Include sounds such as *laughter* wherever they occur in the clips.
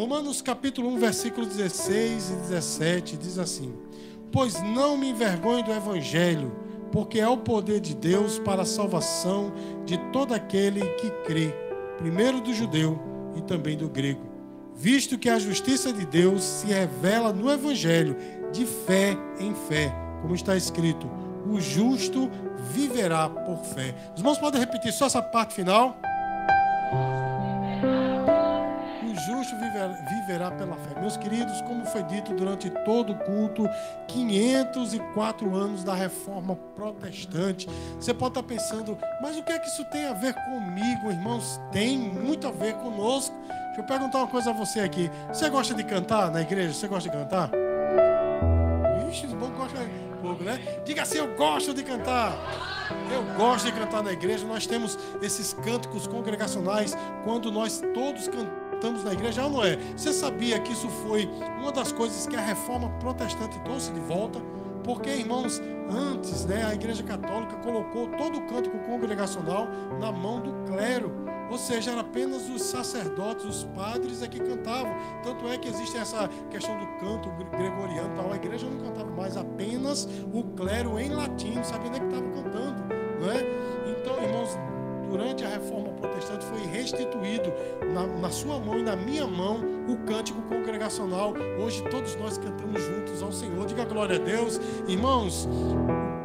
Romanos capítulo 1, versículo 16 e 17 diz assim: Pois não me envergonho do evangelho, porque é o poder de Deus para a salvação de todo aquele que crê, primeiro do judeu e também do grego, visto que a justiça de Deus se revela no evangelho, de fé em fé, como está escrito: o justo viverá por fé. Os irmãos podem repetir só essa parte final? Justo viverá pela fé. Meus queridos, como foi dito durante todo o culto, 504 anos da reforma protestante. Você pode estar pensando, mas o que é que isso tem a ver comigo, irmãos? Tem muito a ver conosco. Deixa eu perguntar uma coisa a você aqui. Você gosta de cantar na igreja? Você gosta de cantar? Ixi, os bons gostam pouco, né? Diga assim, eu gosto de cantar. Eu gosto de cantar na igreja. Nós temos esses cânticos congregacionais quando nós todos cantamos estamos na igreja, não é? Você sabia que isso foi uma das coisas que a reforma protestante trouxe de volta? Porque, irmãos, antes né, a igreja católica colocou todo o cântico congregacional na mão do clero. Ou seja, era apenas os sacerdotes, os padres é que cantavam. Tanto é que existe essa questão do canto gregoriano. Tal. A igreja não cantava mais, apenas o clero em latim, sabia nem que estava cantando. Não é? Então, irmãos, durante a reforma protestante foi restituído na, na, sua mão e na minha mão o cântico congregacional. Hoje todos nós cantamos juntos ao Senhor. Diga glória a Deus. Irmãos,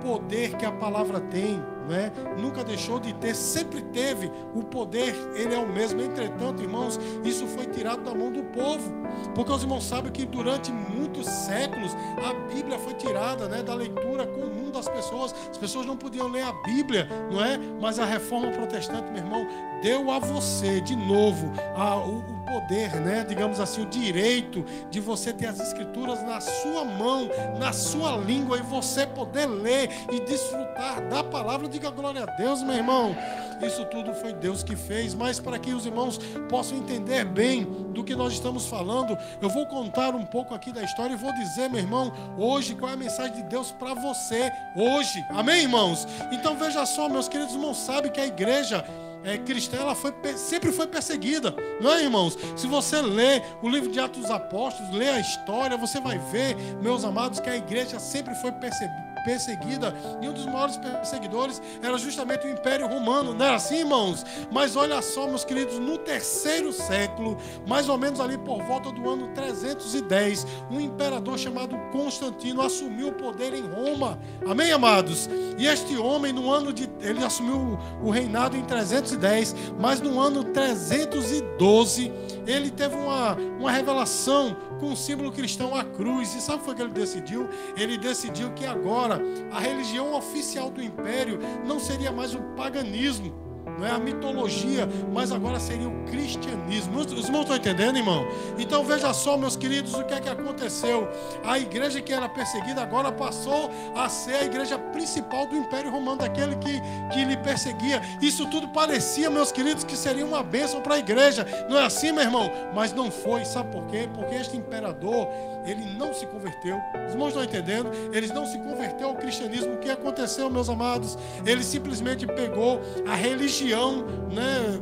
poder que a palavra tem né? nunca deixou de ter, sempre teve o poder, ele é o mesmo. Entretanto, irmãos, isso foi tirado da mão do povo, porque os irmãos sabem que durante muitos séculos a Bíblia foi tirada né, da leitura comum das pessoas, as pessoas não podiam ler a Bíblia, não é? Mas a reforma protestante, meu irmão, deu a você de novo a, o, poder, né, digamos assim, o direito de você ter as escrituras na sua mão, na sua língua e você poder ler e desfrutar da palavra. Diga glória a Deus, meu irmão. Isso tudo foi Deus que fez, mas para que os irmãos possam entender bem do que nós estamos falando, eu vou contar um pouco aqui da história e vou dizer, meu irmão, hoje qual é a mensagem de Deus para você hoje. Amém, irmãos? Então veja só, meus queridos irmãos, sabe que a igreja é, cristã ela foi, sempre foi perseguida, não é, irmãos? Se você lê o livro de Atos dos Apóstolos, lê a história, você vai ver, meus amados, que a igreja sempre foi perseguida perseguida, e um dos maiores perseguidores era justamente o Império Romano, não era assim, irmãos? Mas olha só, meus queridos, no terceiro século, mais ou menos ali por volta do ano 310, um imperador chamado Constantino assumiu o poder em Roma. Amém, amados? E este homem, no ano de. Ele assumiu o reinado em 310, mas no ano 312, ele teve uma, uma revelação com o símbolo cristão, a cruz. E sabe o que ele decidiu? Ele decidiu que agora a religião oficial do império não seria mais o paganismo não é a mitologia, mas agora seria o cristianismo. Os irmãos estão entendendo, irmão? Então veja só, meus queridos, o que é que aconteceu. A igreja que era perseguida agora passou a ser a igreja principal do Império Romano, daquele que, que lhe perseguia. Isso tudo parecia, meus queridos, que seria uma bênção para a igreja. Não é assim, meu irmão? Mas não foi. Sabe por quê? Porque este imperador, ele não se converteu. Os irmãos estão entendendo? Ele não se converteu ao cristianismo. O que aconteceu, meus amados? Ele simplesmente pegou a religião religião né,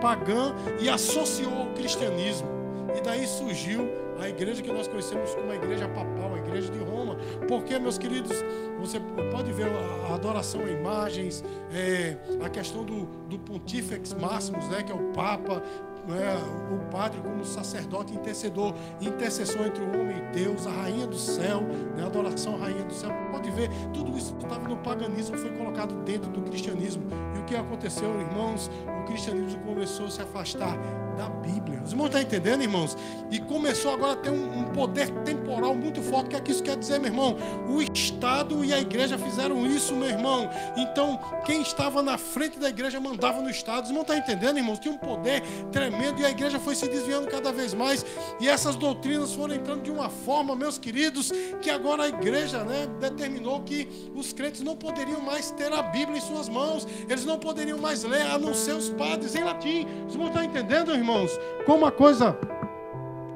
pagã e associou ao cristianismo. E daí surgiu a igreja que nós conhecemos como a igreja papal, a igreja de Roma. Porque, meus queridos, você pode ver a adoração a imagens, é, a questão do, do pontífex máximos, né, que é o Papa, é, o padre como sacerdote intercedor, intercessor entre o homem e Deus, a rainha do céu, né, adoração à rainha do céu. Pode ver, tudo isso que estava no paganismo foi colocado dentro do cristianismo. E o que aconteceu, irmãos? O cristianismo começou a se afastar da Bíblia. Os irmãos estão entendendo, irmãos? E começou agora a ter um, um poder temporal muito forte. O que é que isso quer dizer, meu irmão? O Estado e a igreja fizeram isso, meu irmão. Então, quem estava na frente da igreja mandava no Estado. Os irmãos estão entendendo, irmãos? Tinha um poder tremendo e a igreja foi se desviando cada vez mais. E essas doutrinas foram entrando de uma forma, meus queridos, que agora a igreja né, determinou que os crentes não poderiam mais ter a Bíblia em suas mãos. Eles não poderiam mais ler, a não ser os padres em latim. Os irmãos estão entendendo, irmão? irmãos, como a coisa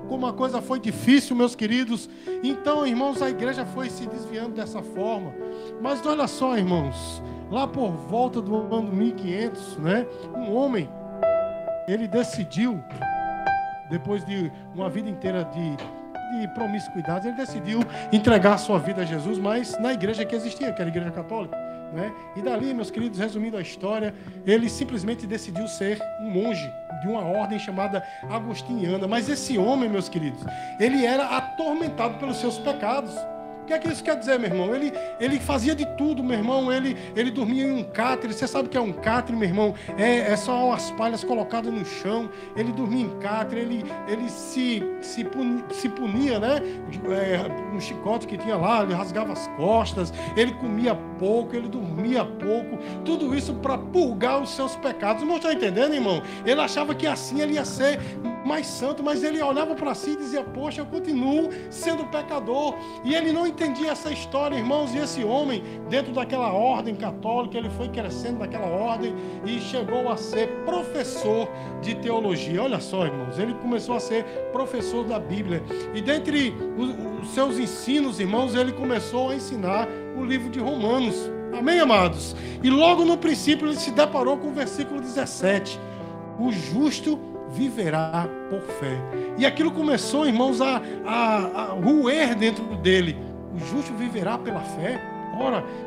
como a coisa foi difícil, meus queridos. Então, irmãos, a igreja foi se desviando dessa forma. Mas olha só, irmãos, lá por volta do ano 1500, né, um homem ele decidiu depois de uma vida inteira de, de promiscuidade, ele decidiu entregar sua vida a Jesus, mas na igreja que existia, que era a igreja católica. Né? E dali, meus queridos, resumindo a história, ele simplesmente decidiu ser um monge de uma ordem chamada agostiniana. Mas esse homem, meus queridos, ele era atormentado pelos seus pecados. O que é que isso quer dizer, meu irmão? Ele, ele fazia de tudo, meu irmão. Ele, ele dormia em um catre. Você sabe o que é um catre, meu irmão? É, é só umas palhas colocadas no chão. Ele dormia em catre. Ele, ele se, se, punia, se punia, né? É, um chicote que tinha lá. Ele rasgava as costas. Ele comia pouco. Ele dormia pouco. Tudo isso para purgar os seus pecados. Não está entendendo, irmão? Ele achava que assim ele ia ser mais santo, mas ele olhava para si e dizia: Poxa, eu continuo sendo pecador. E ele não entendia essa história, irmãos. E esse homem, dentro daquela ordem católica, ele foi crescendo naquela ordem e chegou a ser professor de teologia. Olha só, irmãos, ele começou a ser professor da Bíblia. E dentre os seus ensinos, irmãos, ele começou a ensinar o livro de Romanos. Amém, amados? E logo no princípio ele se deparou com o versículo 17. O justo viverá por fé. E aquilo começou, irmãos, a, a, a ruer dentro dele. O justo viverá pela fé.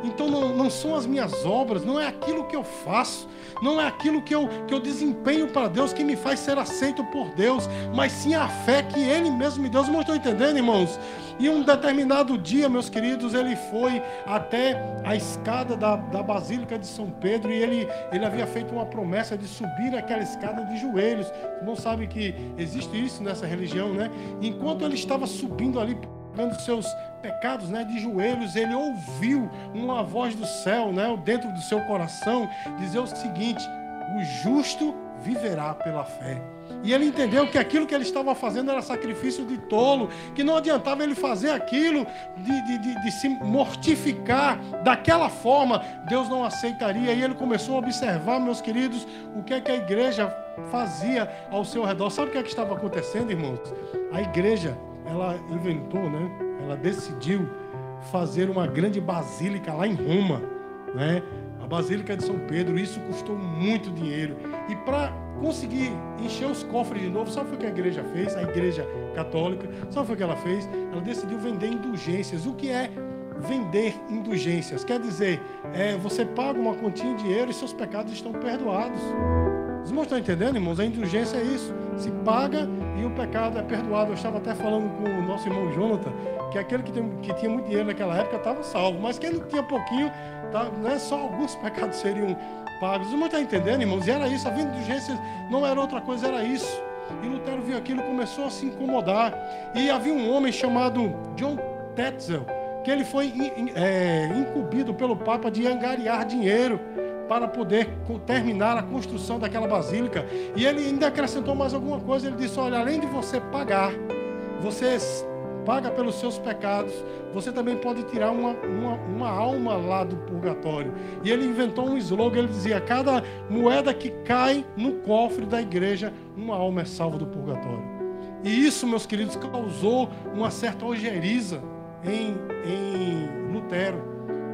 Então não, não são as minhas obras, não é aquilo que eu faço, não é aquilo que eu, que eu desempenho para Deus que me faz ser aceito por Deus, mas sim a fé que Ele mesmo me deu. Vocês estão entendendo, irmãos? E um determinado dia, meus queridos, ele foi até a escada da, da Basílica de São Pedro e ele, ele havia feito uma promessa de subir aquela escada de joelhos. Não sabe que existe isso nessa religião, né? Enquanto ele estava subindo ali, pagando seus pecados, né, de joelhos, ele ouviu uma voz do céu, né, dentro do seu coração, dizer o seguinte: o justo viverá pela fé. E ele entendeu que aquilo que ele estava fazendo era sacrifício de tolo, que não adiantava ele fazer aquilo de, de, de, de, se mortificar daquela forma, Deus não aceitaria. E ele começou a observar, meus queridos, o que é que a igreja fazia ao seu redor. Sabe o que é que estava acontecendo, irmãos? A igreja, ela inventou, né? Ela decidiu fazer uma grande basílica lá em Roma, né? A Basílica de São Pedro, isso custou muito dinheiro. E para conseguir encher os cofres de novo, sabe o que a igreja fez? A igreja católica, sabe o que ela fez? Ela decidiu vender indulgências. O que é vender indulgências? Quer dizer, é, você paga uma quantia de dinheiro e seus pecados estão perdoados. Os irmãos estão entendendo, irmãos? A indulgência é isso. Se paga e o pecado é perdoado. Eu estava até falando com o nosso irmão Jonathan que aquele que, tem, que tinha muito dinheiro naquela época estava salvo, mas quem não tinha pouquinho, tá, né, só alguns *laughs* pecados seriam pagos. Os irmãos estão entendendo, irmãos? E era isso, a urgência não era outra coisa, era isso. E Lutero viu aquilo começou a se incomodar. E havia um homem chamado John Tetzel, que ele foi é, incumbido pelo Papa de angariar dinheiro para poder terminar a construção daquela basílica. E ele ainda acrescentou mais alguma coisa. Ele disse: Olha, além de você pagar, você paga pelos seus pecados, você também pode tirar uma, uma, uma alma lá do purgatório. E ele inventou um slogan: ele dizia, cada moeda que cai no cofre da igreja, uma alma é salva do purgatório. E isso, meus queridos, causou uma certa ojeriza em, em Lutero.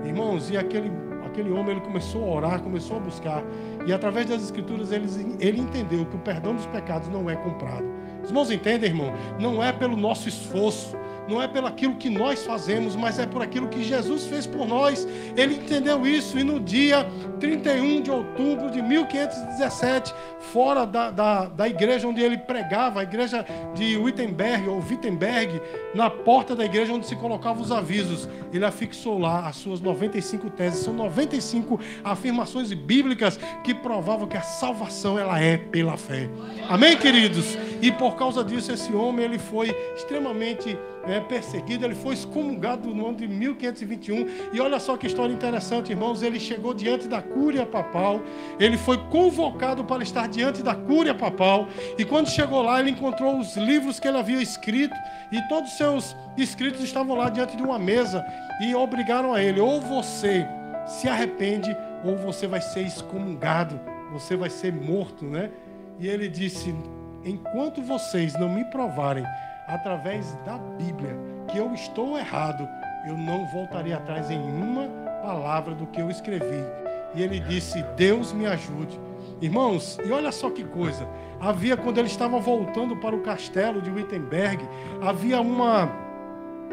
Irmãos, e aquele, aquele homem ele começou a orar, começou a buscar. E através das escrituras ele, ele entendeu que o perdão dos pecados não é comprado. Os irmãos entendem, irmão? Não é pelo nosso esforço, não é pelo aquilo que nós fazemos, mas é por aquilo que Jesus fez por nós. Ele entendeu isso e no dia 31 de outubro de 1517, fora da, da, da igreja onde ele pregava, a igreja de Wittenberg ou Wittenberg, na porta da igreja onde se colocavam os avisos, ele afixou lá as suas 95 teses. São 95 afirmações bíblicas que provavam que a salvação ela é pela fé. Amém, queridos? E por causa disso, esse homem ele foi extremamente é, perseguido, ele foi excomungado no ano de 1521. E olha só que história interessante, irmãos. Ele chegou diante da cúria papal, ele foi convocado para estar diante da cúria papal. E quando chegou lá, ele encontrou os livros que ele havia escrito, e todos os seus escritos estavam lá diante de uma mesa, e obrigaram a ele: ou você se arrepende, ou você vai ser excomungado, você vai ser morto, né? E ele disse: enquanto vocês não me provarem através da Bíblia que eu estou errado, eu não voltarei atrás em uma palavra do que eu escrevi. E ele disse: Deus me ajude. Irmãos, e olha só que coisa. Havia, quando ele estava voltando para o castelo de Wittenberg, havia uma,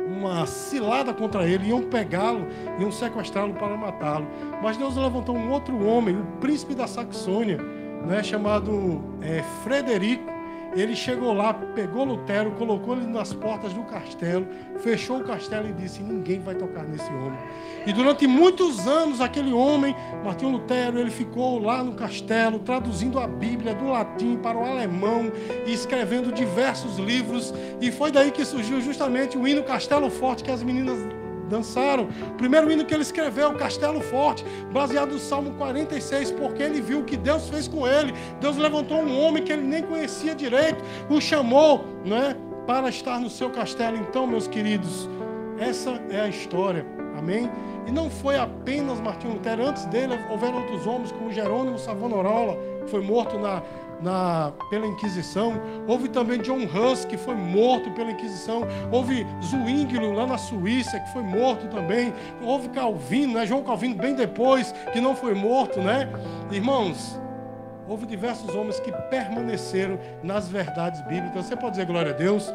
uma cilada contra ele. Iam pegá-lo, iam sequestrá-lo para matá-lo. Mas Deus levantou um outro homem, o príncipe da Saxônia, né, chamado é, Frederico ele chegou lá, pegou Lutero, colocou ele nas portas do castelo, fechou o castelo e disse: Ninguém vai tocar nesse homem. E durante muitos anos, aquele homem, Martinho Lutero, ele ficou lá no castelo, traduzindo a Bíblia do latim para o alemão e escrevendo diversos livros. E foi daí que surgiu justamente o hino Castelo Forte que as meninas dançaram. O primeiro hino que ele escreveu, Castelo Forte, baseado no Salmo 46, porque ele viu o que Deus fez com ele. Deus levantou um homem que ele nem conhecia direito, o chamou, não é, para estar no seu castelo. Então, meus queridos, essa é a história. Amém? E não foi apenas Martinho Lutero, antes dele houveram outros homens, como Jerônimo Savonarola, que foi morto na, na, pela Inquisição. Houve também John Hus, que foi morto pela Inquisição. Houve Zwinglio, lá na Suíça, que foi morto também. Houve Calvino, né? João Calvino, bem depois, que não foi morto, né? Irmãos, houve diversos homens que permaneceram nas verdades bíblicas. Você pode dizer glória a Deus?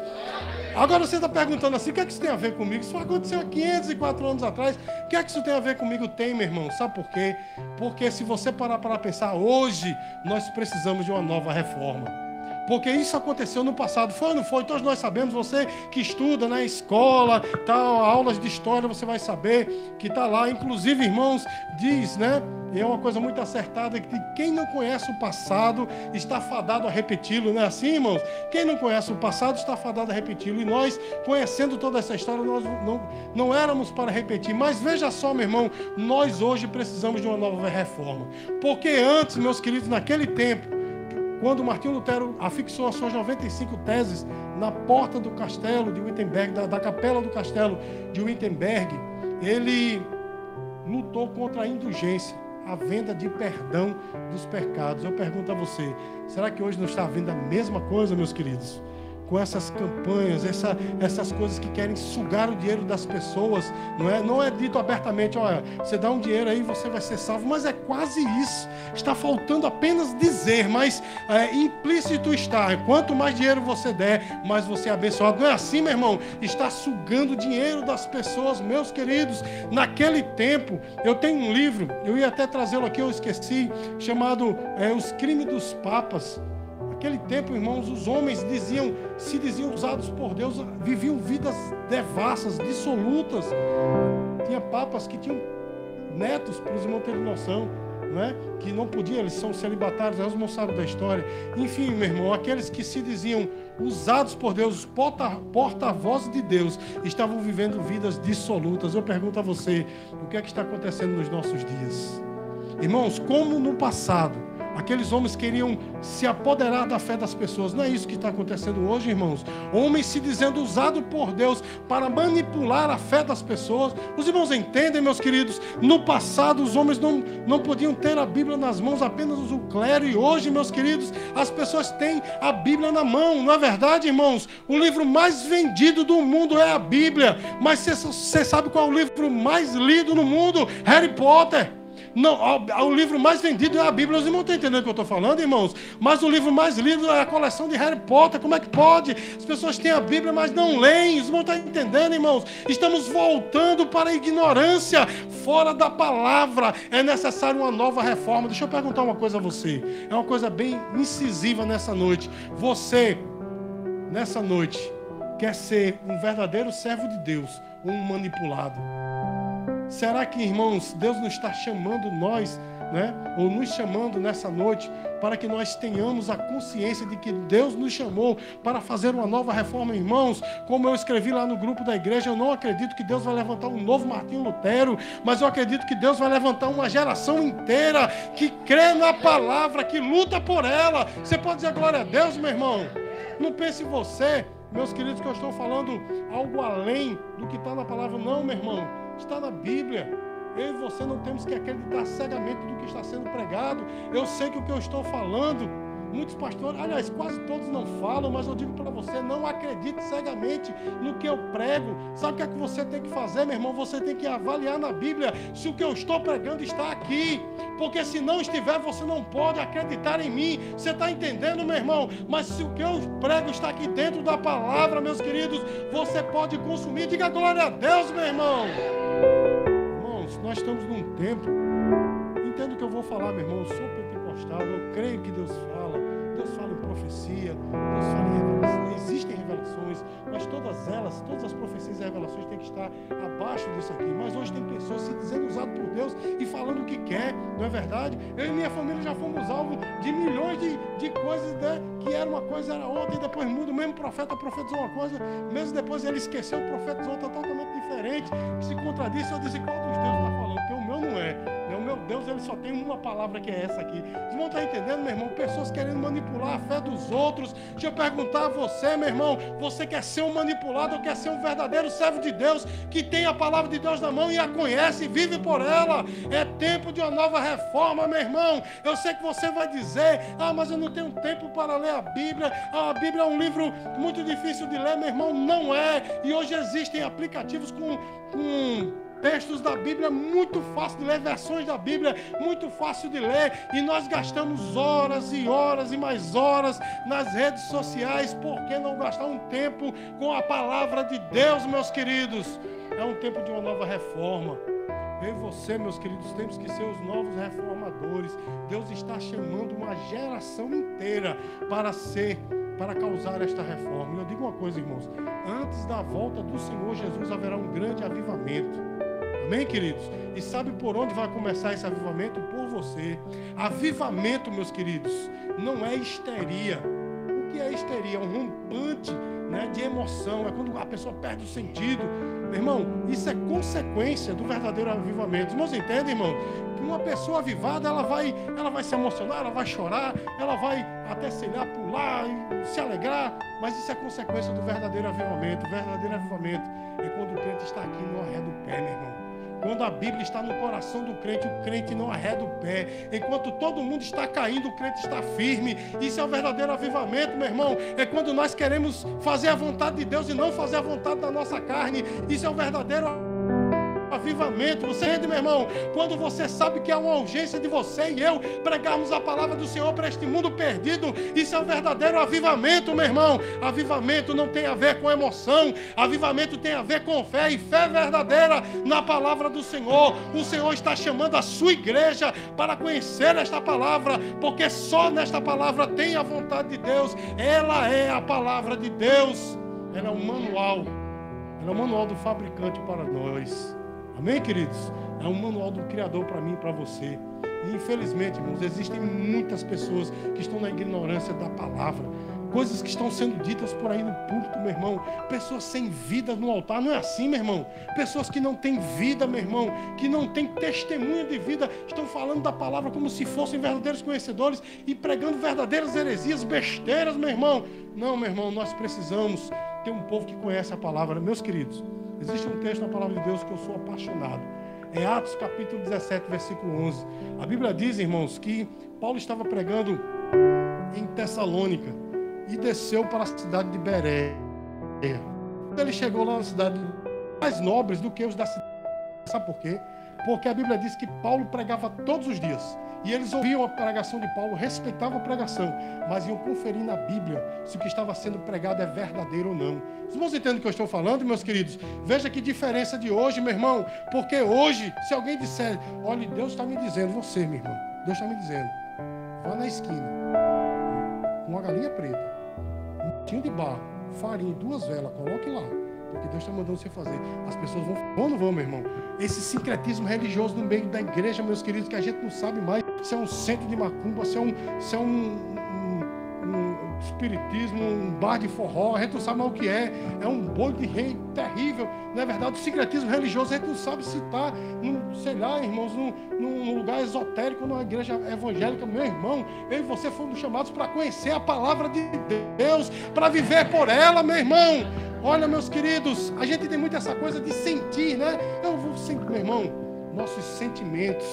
Agora você está perguntando assim: o que é que isso tem a ver comigo? Isso aconteceu há 504 anos atrás. O que é que isso tem a ver comigo? Tem, meu irmão. Sabe por quê? Porque se você parar para pensar, hoje nós precisamos de uma nova reforma. Porque isso aconteceu no passado. Foi ou não foi? Todos nós sabemos. Você que estuda na escola, tal, aulas de história, você vai saber que está lá. Inclusive, irmãos, diz, né? E é uma coisa muito acertada que quem não conhece o passado está fadado a repeti-lo, não é assim, irmãos? Quem não conhece o passado está fadado a repeti-lo. E nós, conhecendo toda essa história, nós não, não éramos para repetir. Mas veja só, meu irmão, nós hoje precisamos de uma nova reforma. Porque antes, meus queridos, naquele tempo, quando Martinho Lutero afixou as suas 95 teses na porta do castelo de Wittenberg, da, da capela do castelo de Wittenberg, ele lutou contra a indulgência, a venda de perdão dos pecados. Eu pergunto a você, será que hoje não está havendo a mesma coisa, meus queridos? Com essas campanhas, essa, essas coisas que querem sugar o dinheiro das pessoas, não é? Não é dito abertamente, olha, você dá um dinheiro aí você vai ser salvo, mas é quase isso. Está faltando apenas dizer, mas é, implícito está. Quanto mais dinheiro você der, mais você é abençoado. Não é assim, meu irmão? Está sugando o dinheiro das pessoas, meus queridos. Naquele tempo, eu tenho um livro, eu ia até trazê-lo aqui, eu esqueci, chamado é, Os Crimes dos Papas. Naquele tempo, irmãos, os homens diziam, se diziam usados por Deus, viviam vidas devassas, dissolutas. Tinha papas que tinham netos, para os irmãos terem noção, não é? que não podiam, eles são celibatários, eles não sabem da história. Enfim, meu irmão, aqueles que se diziam usados por Deus, porta-vozes de Deus, estavam vivendo vidas dissolutas. Eu pergunto a você, o que é que está acontecendo nos nossos dias? Irmãos, como no passado, Aqueles homens queriam se apoderar da fé das pessoas. Não é isso que está acontecendo hoje, irmãos. Homens se dizendo usado por Deus para manipular a fé das pessoas. Os irmãos entendem, meus queridos? No passado, os homens não, não podiam ter a Bíblia nas mãos, apenas o clero. E hoje, meus queridos, as pessoas têm a Bíblia na mão. Não é verdade, irmãos? O livro mais vendido do mundo é a Bíblia. Mas você sabe qual é o livro mais lido no mundo? Harry Potter. Não, o livro mais vendido é a Bíblia. Os irmãos estão entendendo o que eu estou falando, irmãos? Mas o livro mais lido é a coleção de Harry Potter. Como é que pode? As pessoas têm a Bíblia, mas não leem. Os irmãos estão entendendo, irmãos? Estamos voltando para a ignorância, fora da palavra. É necessário uma nova reforma. Deixa eu perguntar uma coisa a você. É uma coisa bem incisiva nessa noite. Você, nessa noite, quer ser um verdadeiro servo de Deus ou um manipulado? Será que, irmãos, Deus não está chamando nós, né? Ou nos chamando nessa noite para que nós tenhamos a consciência de que Deus nos chamou para fazer uma nova reforma, irmãos. Como eu escrevi lá no grupo da igreja, eu não acredito que Deus vai levantar um novo Martinho Lutero, mas eu acredito que Deus vai levantar uma geração inteira que crê na palavra, que luta por ela. Você pode dizer glória a Deus, meu irmão? Não pense você, meus queridos, que eu estou falando algo além do que está na palavra, não, meu irmão. Está na Bíblia. Eu e você não temos que acreditar cegamente do que está sendo pregado. Eu sei que o que eu estou falando Muitos pastores, aliás, quase todos não falam, mas eu digo para você, não acredite cegamente no que eu prego. Sabe o que é que você tem que fazer, meu irmão? Você tem que avaliar na Bíblia se o que eu estou pregando está aqui. Porque se não estiver, você não pode acreditar em mim. Você está entendendo, meu irmão? Mas se o que eu prego está aqui dentro da palavra, meus queridos, você pode consumir. Diga glória a Deus, meu irmão. Falar, meu irmão. Eu sou pentecostal, eu creio que Deus fala. Deus fala em profecia, Deus fala em revelação. Existem revelações, mas todas elas, todas as profecias e revelações têm que estar abaixo disso aqui. Mas hoje tem pessoas se dizendo usado por Deus e falando o que quer, não é verdade? Eu e minha família já fomos alvo de milhões de, de coisas né, que era uma coisa, era outra, e depois muda. O mesmo profeta profetizou uma coisa, mesmo depois ele esqueceu, profetizou outra totalmente diferente, que se contradiz. Eu disse: qual dos Deus está falando? Porque o meu não é Deus, ele só tem uma palavra que é essa aqui. Vocês não estão entendendo, meu irmão? Pessoas querendo manipular a fé dos outros. Deixa eu perguntar a você, meu irmão: você quer ser um manipulado ou quer ser um verdadeiro servo de Deus que tem a palavra de Deus na mão e a conhece e vive por ela? É tempo de uma nova reforma, meu irmão. Eu sei que você vai dizer: ah, mas eu não tenho tempo para ler a Bíblia. Ah, a Bíblia é um livro muito difícil de ler, meu irmão. Não é. E hoje existem aplicativos com. com textos da Bíblia muito fácil de ler, versões da Bíblia muito fácil de ler, e nós gastamos horas e horas e mais horas nas redes sociais, por que não gastar um tempo com a palavra de Deus, meus queridos? É um tempo de uma nova reforma. Eu e você, meus queridos, temos que ser os novos reformadores. Deus está chamando uma geração inteira para ser, para causar esta reforma. Eu digo uma coisa, irmãos: antes da volta do Senhor Jesus haverá um grande avivamento. Amém, queridos? E sabe por onde vai começar esse avivamento? Por você. Avivamento, meus queridos, não é histeria. O que é histeria? É um rompante né, de emoção. É quando a pessoa perde o sentido. Meu irmão, isso é consequência do verdadeiro avivamento. Irmãos, entendem, irmão? Que uma pessoa avivada, ela vai, ela vai se emocionar, ela vai chorar, ela vai até, sei lá, pular, se alegrar. Mas isso é consequência do verdadeiro avivamento. O verdadeiro avivamento é quando o crente está aqui no arré do pé, meu irmão. Quando a Bíblia está no coração do crente, o crente não arreda o pé. Enquanto todo mundo está caindo, o crente está firme. Isso é o verdadeiro avivamento, meu irmão. É quando nós queremos fazer a vontade de Deus e não fazer a vontade da nossa carne. Isso é o verdadeiro avivamento avivamento. Você entende, meu irmão? Quando você sabe que há uma urgência de você e eu pregarmos a palavra do Senhor para este mundo perdido, isso é um verdadeiro avivamento, meu irmão. Avivamento não tem a ver com emoção, avivamento tem a ver com fé e fé verdadeira na palavra do Senhor. O Senhor está chamando a sua igreja para conhecer esta palavra, porque só nesta palavra tem a vontade de Deus. Ela é a palavra de Deus. Ela é um manual. Ela é o manual do fabricante para nós. Amém, queridos? É um manual do Criador para mim e para você. E infelizmente, irmãos, existem muitas pessoas que estão na ignorância da palavra. Coisas que estão sendo ditas por aí no púlpito, meu irmão. Pessoas sem vida no altar. Não é assim, meu irmão. Pessoas que não têm vida, meu irmão. Que não têm testemunho de vida. Estão falando da palavra como se fossem verdadeiros conhecedores e pregando verdadeiras heresias, besteiras, meu irmão. Não, meu irmão, nós precisamos ter um povo que conhece a palavra. Meus queridos, Existe um texto na palavra de Deus que eu sou apaixonado. É Atos capítulo 17, versículo 11. A Bíblia diz, irmãos, que Paulo estava pregando em Tessalônica e desceu para a cidade de Berea. Ele chegou lá na cidade mais nobres do que os da cidade. Sabe por quê? Porque a Bíblia diz que Paulo pregava todos os dias. E eles ouviam a pregação de Paulo, respeitavam a pregação, mas iam conferir na Bíblia se o que estava sendo pregado é verdadeiro ou não. Irmãos entendem o que eu estou falando, meus queridos? Veja que diferença de hoje, meu irmão. Porque hoje, se alguém disser, olha, Deus está me dizendo, você, meu irmão, Deus está me dizendo, vá na esquina, com uma galinha preta, um potinho de barro, farinha duas velas, coloque lá porque Deus está mandando você fazer. As pessoas vão, vão ou não vão, meu irmão? Esse sincretismo religioso no meio da igreja, meus queridos, que a gente não sabe mais se é um centro de macumba, se é um, se é um, um, um espiritismo, um bar de forró, a gente não sabe mais o que é. É um boi de rei terrível. Não é verdade? O sincretismo religioso a gente não sabe se está, sei lá, irmãos, num, num lugar esotérico, numa igreja evangélica. Meu irmão, eu e você fomos chamados para conhecer a palavra de Deus, para viver por ela, meu irmão. Olha, meus queridos, a gente tem muito essa coisa de sentir, né? Eu meu irmão, nossos sentimentos,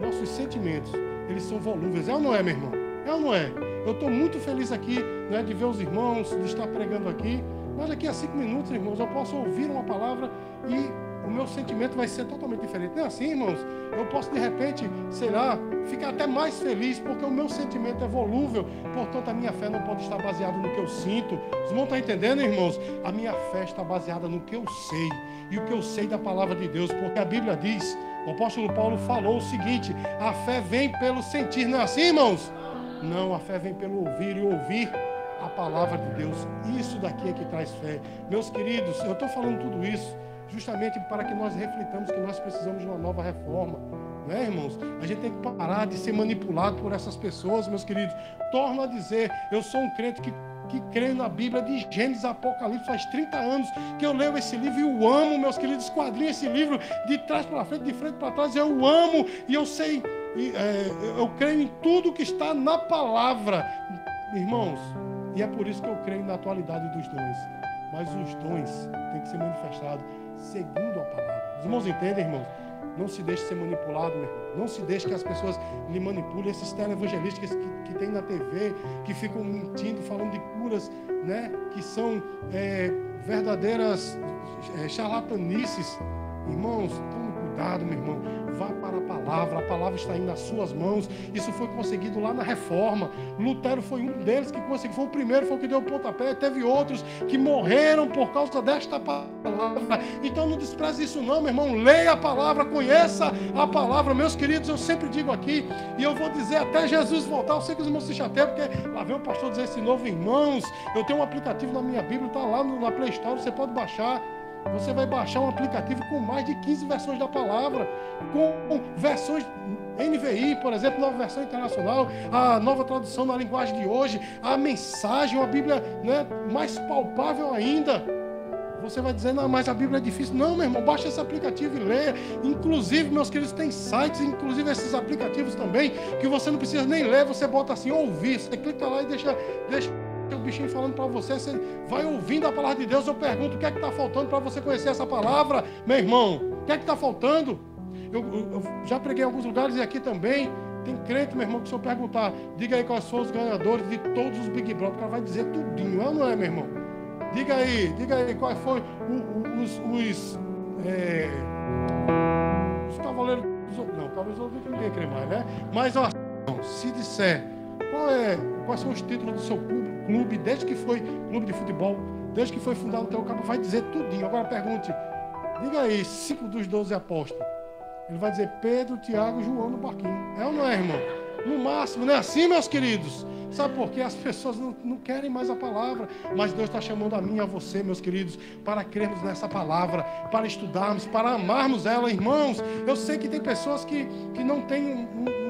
nossos sentimentos, eles são volúveis. É ou não é, meu irmão? É ou não é? Eu estou muito feliz aqui né, de ver os irmãos, de estar pregando aqui. Mas daqui a cinco minutos, irmãos, eu posso ouvir uma palavra e o meu sentimento vai ser totalmente diferente. Não é assim, irmãos? Eu posso de repente, sei lá, ficar até mais feliz, porque o meu sentimento é volúvel, portanto a minha fé não pode estar baseada no que eu sinto. Os irmãos estão entendendo, irmãos? A minha fé está baseada no que eu sei, e o que eu sei da palavra de Deus, porque a Bíblia diz, o apóstolo Paulo falou o seguinte: a fé vem pelo sentir, não é assim, irmãos? Não, a fé vem pelo ouvir e ouvir a palavra de Deus. Isso daqui é que traz fé. Meus queridos, eu estou falando tudo isso justamente para que nós reflitamos que nós precisamos de uma nova reforma. Né, irmãos? A gente tem que parar de ser manipulado por essas pessoas, meus queridos. Torno a dizer, eu sou um crente que, que creio na Bíblia de Gênesis Apocalipse faz 30 anos que eu leio esse livro e eu amo, meus queridos, esquadrinho esse livro de trás para frente, de frente para trás, eu amo e eu sei, e, é, eu creio em tudo que está na palavra, irmãos, e é por isso que eu creio na atualidade dos dons. Mas os dons têm que ser manifestados segundo a palavra. Os irmãos entendem, irmãos? Não se deixe ser manipulado, meu irmão. Não se deixe que as pessoas lhe manipulem. Esses televangelistas que, que tem na TV, que ficam mentindo, falando de curas, né? Que são é, verdadeiras é, charlatanices. Irmãos, tome cuidado, meu irmão vá para a palavra, a palavra está aí nas suas mãos. Isso foi conseguido lá na reforma. Lutero foi um deles que conseguiu, foi o primeiro, foi o que deu o pontapé. Teve outros que morreram por causa desta palavra. Então não despreze isso, não, meu irmão. Leia a palavra, conheça a palavra. Meus queridos, eu sempre digo aqui, e eu vou dizer até Jesus voltar. Eu sei que os irmãos se chateiam, porque lá vem o pastor dizer esse novo, irmãos. Eu tenho um aplicativo na minha Bíblia, está lá na Play Store, você pode baixar. Você vai baixar um aplicativo com mais de 15 versões da palavra, com versões NVI, por exemplo, nova versão internacional, a nova tradução na linguagem de hoje, a mensagem, uma Bíblia né, mais palpável ainda. Você vai dizer, não, mas a Bíblia é difícil. Não, meu irmão, baixa esse aplicativo e leia. Inclusive, meus queridos, tem sites, inclusive esses aplicativos também, que você não precisa nem ler, você bota assim, ouvir. Você clica lá e deixa, deixa o bichinho falando para você, você vai ouvindo a palavra de Deus. Eu pergunto o que é que está faltando para você conhecer essa palavra, meu irmão? O que é que está faltando? Eu, eu, eu, já preguei em alguns lugares e aqui também. Tem crente, meu irmão, que se eu perguntar, diga aí quais foram os ganhadores de todos os Big Brother, o cara vai dizer tudinho, é ou não é, meu irmão? Diga aí, diga aí quais foram os, os, é, os cavaleiros. Não, cavaleiros do ninguém crê mais, né? Mas, ó, se disser qual é, quais são os títulos do seu clube, desde que foi clube de futebol, desde que foi fundado o teu campo, vai dizer tudinho. Agora pergunte, diga aí, cinco dos doze apóstolos. Ele vai dizer Pedro, Tiago João no barquinho. É ou não é, irmão? No máximo, não é assim, meus queridos? Sabe por quê? As pessoas não, não querem mais a palavra. Mas Deus está chamando a mim e a você, meus queridos, para crermos nessa palavra, para estudarmos, para amarmos ela, irmãos. Eu sei que tem pessoas que, que não têm um,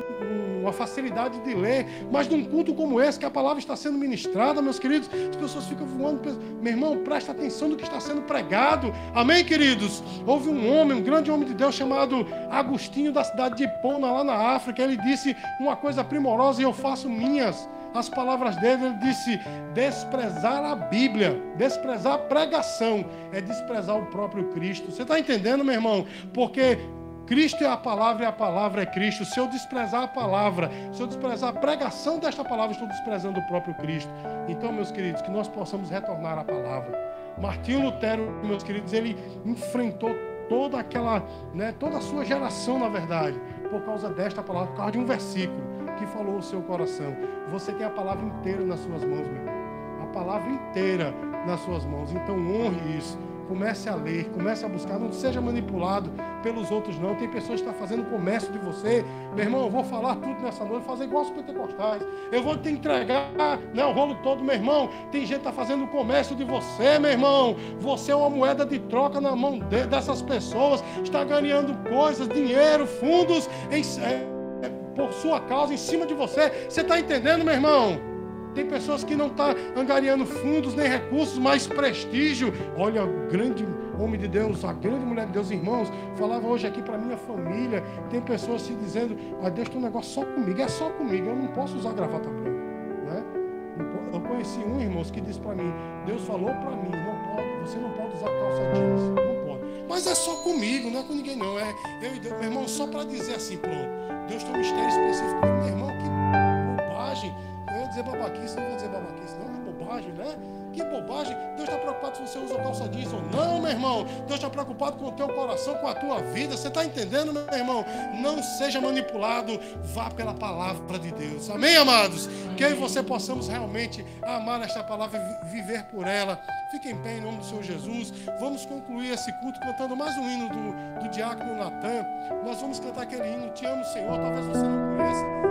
uma facilidade de ler, mas num culto como esse, que a palavra está sendo ministrada, meus queridos, as pessoas ficam voando. Meu irmão, presta atenção no que está sendo pregado. Amém, queridos? Houve um homem, um grande homem de Deus chamado Agostinho, da cidade de Pona, lá na África. Ele disse uma coisa primorosa e eu faço minhas as palavras dele, ele disse: desprezar a Bíblia, desprezar a pregação, é desprezar o próprio Cristo. Você está entendendo, meu irmão? Porque Cristo é a palavra e a palavra é Cristo. Se eu desprezar a palavra, se eu desprezar a pregação desta palavra, estou desprezando o próprio Cristo. Então, meus queridos, que nós possamos retornar à palavra. Martinho Lutero, meus queridos, ele enfrentou toda aquela, né, toda a sua geração, na verdade, por causa desta palavra, por causa de um versículo que falou o seu coração. Você tem a palavra inteira nas suas mãos, meu irmão. A palavra inteira nas suas mãos. Então honre isso. Comece a ler, comece a buscar, não seja manipulado pelos outros, não. Tem pessoas que estão fazendo comércio de você. Meu irmão, eu vou falar tudo nessa noite, fazer igual os pentecostais. Eu vou te entregar né, o rolo todo, meu irmão. Tem gente que está fazendo comércio de você, meu irmão. Você é uma moeda de troca na mão de, dessas pessoas. Está ganhando coisas, dinheiro, fundos em, é, por sua causa, em cima de você. Você está entendendo, meu irmão? Tem pessoas que não estão tá angariando fundos nem recursos, mas prestígio. Olha, o grande homem de Deus, a grande mulher de Deus, irmãos, falava hoje aqui para minha família. Tem pessoas se dizendo: ah, Deus tem um negócio só comigo, é só comigo, eu não posso usar gravata branca. Né? Eu conheci um, irmãos, que disse para mim: Deus falou para mim, não pode, você não pode usar calça jeans, não pode. Mas é só comigo, não é com ninguém, não. É eu e Deus, meu irmão, só para dizer assim, pronto. Deus tem um mistério específico. Meu irmão, que irmão. Deus está preocupado com o teu coração, com a tua vida. Você está entendendo, meu irmão? Não seja manipulado, vá pela palavra de Deus. Amém, amados? Que eu e você possamos realmente amar esta palavra e viver por ela. Fique em pé em nome do Senhor Jesus. Vamos concluir esse culto cantando mais um hino do, do diácono Natan. Nós vamos cantar aquele hino, Te amo, Senhor. Talvez você não conheça.